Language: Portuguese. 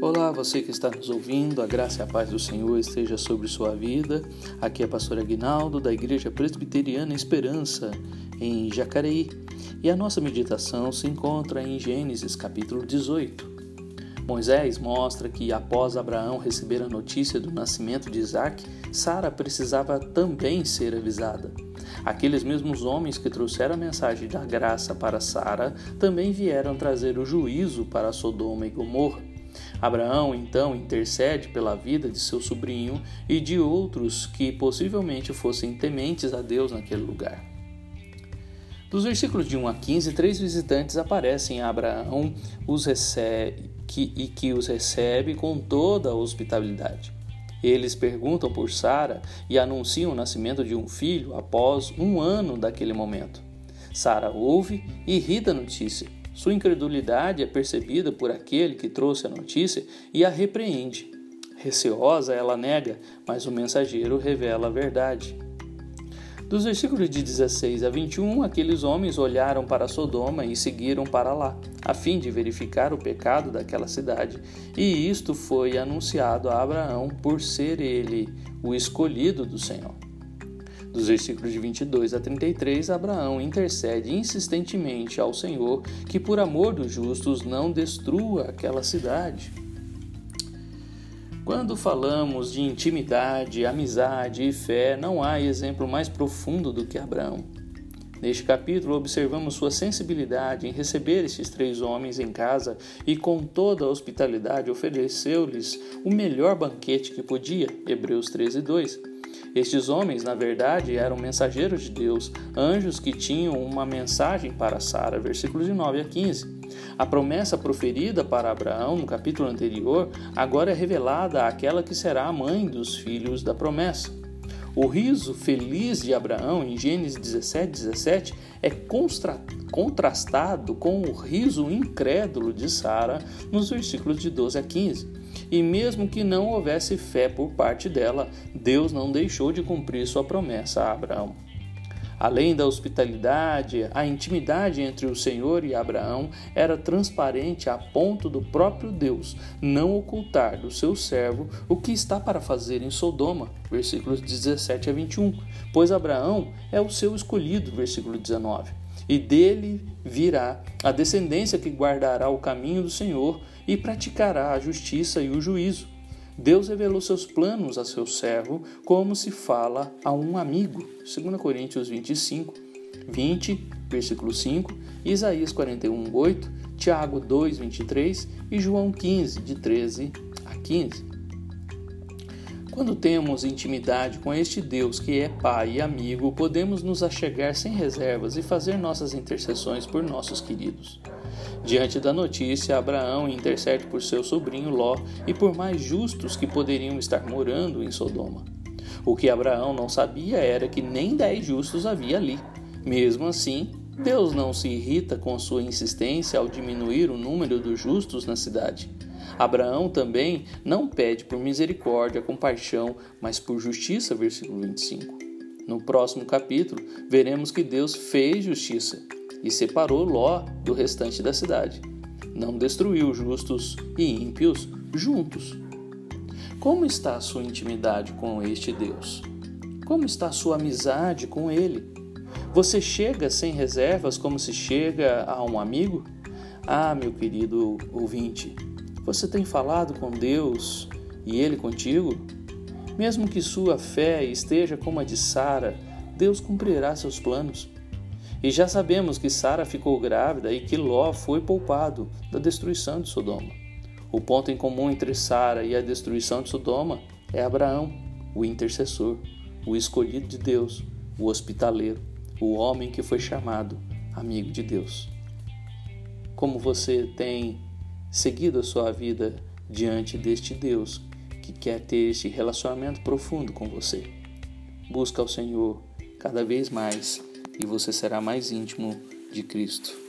Olá, você que está nos ouvindo, a graça e a paz do Senhor esteja sobre sua vida. Aqui é a pastora Aguinaldo, da Igreja Presbiteriana Esperança, em Jacareí. E a nossa meditação se encontra em Gênesis capítulo 18. Moisés mostra que após Abraão receber a notícia do nascimento de Isaac, Sara precisava também ser avisada. Aqueles mesmos homens que trouxeram a mensagem da graça para Sara também vieram trazer o juízo para Sodoma e Gomorra. Abraão então intercede pela vida de seu sobrinho e de outros que possivelmente fossem tementes a Deus naquele lugar. Dos versículos de 1 a 15, três visitantes aparecem a Abraão os recebe, que, e que os recebe com toda a hospitalidade. Eles perguntam por Sara e anunciam o nascimento de um filho após um ano daquele momento. Sara ouve e ri da notícia sua incredulidade é percebida por aquele que trouxe a notícia e a repreende. Receosa, ela nega, mas o mensageiro revela a verdade. Dos versículos de 16 a 21, aqueles homens olharam para Sodoma e seguiram para lá, a fim de verificar o pecado daquela cidade, e isto foi anunciado a Abraão por ser ele o escolhido do Senhor. Dos versículos de 22 a 33, Abraão intercede insistentemente ao Senhor que, por amor dos justos, não destrua aquela cidade. Quando falamos de intimidade, amizade e fé, não há exemplo mais profundo do que Abraão. Neste capítulo, observamos sua sensibilidade em receber esses três homens em casa e, com toda a hospitalidade, ofereceu-lhes o melhor banquete que podia. Hebreus 13, 2. Estes homens, na verdade, eram mensageiros de Deus, anjos que tinham uma mensagem para Sara, versículos de 9 a 15. A promessa proferida para Abraão no capítulo anterior agora é revelada àquela que será a mãe dos filhos da promessa. O riso feliz de Abraão em Gênesis 17, 17 é contrastado com o riso incrédulo de Sara nos versículos de 12 a 15. E mesmo que não houvesse fé por parte dela, Deus não deixou de cumprir sua promessa a Abraão. Além da hospitalidade, a intimidade entre o Senhor e Abraão era transparente a ponto do próprio Deus não ocultar do seu servo o que está para fazer em Sodoma, versículos 17 a 21, pois Abraão é o seu escolhido, versículo 19 e dele virá a descendência que guardará o caminho do Senhor e praticará a justiça e o juízo. Deus revelou seus planos a seu servo, como se fala a um amigo. 2 Coríntios 25, 20, versículo 5, Isaías 41, 8, Tiago 2, 23 e João 15, de 13 a 15. Quando temos intimidade com este Deus que é Pai e amigo, podemos nos achegar sem reservas e fazer nossas intercessões por nossos queridos. Diante da notícia, Abraão intercede por seu sobrinho Ló e por mais justos que poderiam estar morando em Sodoma. O que Abraão não sabia era que nem dez justos havia ali. Mesmo assim, Deus não se irrita com sua insistência ao diminuir o número dos justos na cidade. Abraão também não pede por misericórdia, compaixão, mas por justiça, versículo 25. No próximo capítulo, veremos que Deus fez justiça e separou Ló do restante da cidade. Não destruiu justos e ímpios juntos. Como está a sua intimidade com este Deus? Como está a sua amizade com Ele? Você chega sem reservas como se chega a um amigo? Ah, meu querido ouvinte, você tem falado com Deus e Ele contigo? Mesmo que sua fé esteja como a de Sara, Deus cumprirá seus planos. E já sabemos que Sara ficou grávida e que Ló foi poupado da destruição de Sodoma. O ponto em comum entre Sara e a destruição de Sodoma é Abraão, o intercessor, o escolhido de Deus, o hospitaleiro, o homem que foi chamado amigo de Deus. Como você tem seguido a sua vida diante deste Deus que quer ter este relacionamento profundo com você. Busca o Senhor cada vez mais e você será mais íntimo de Cristo.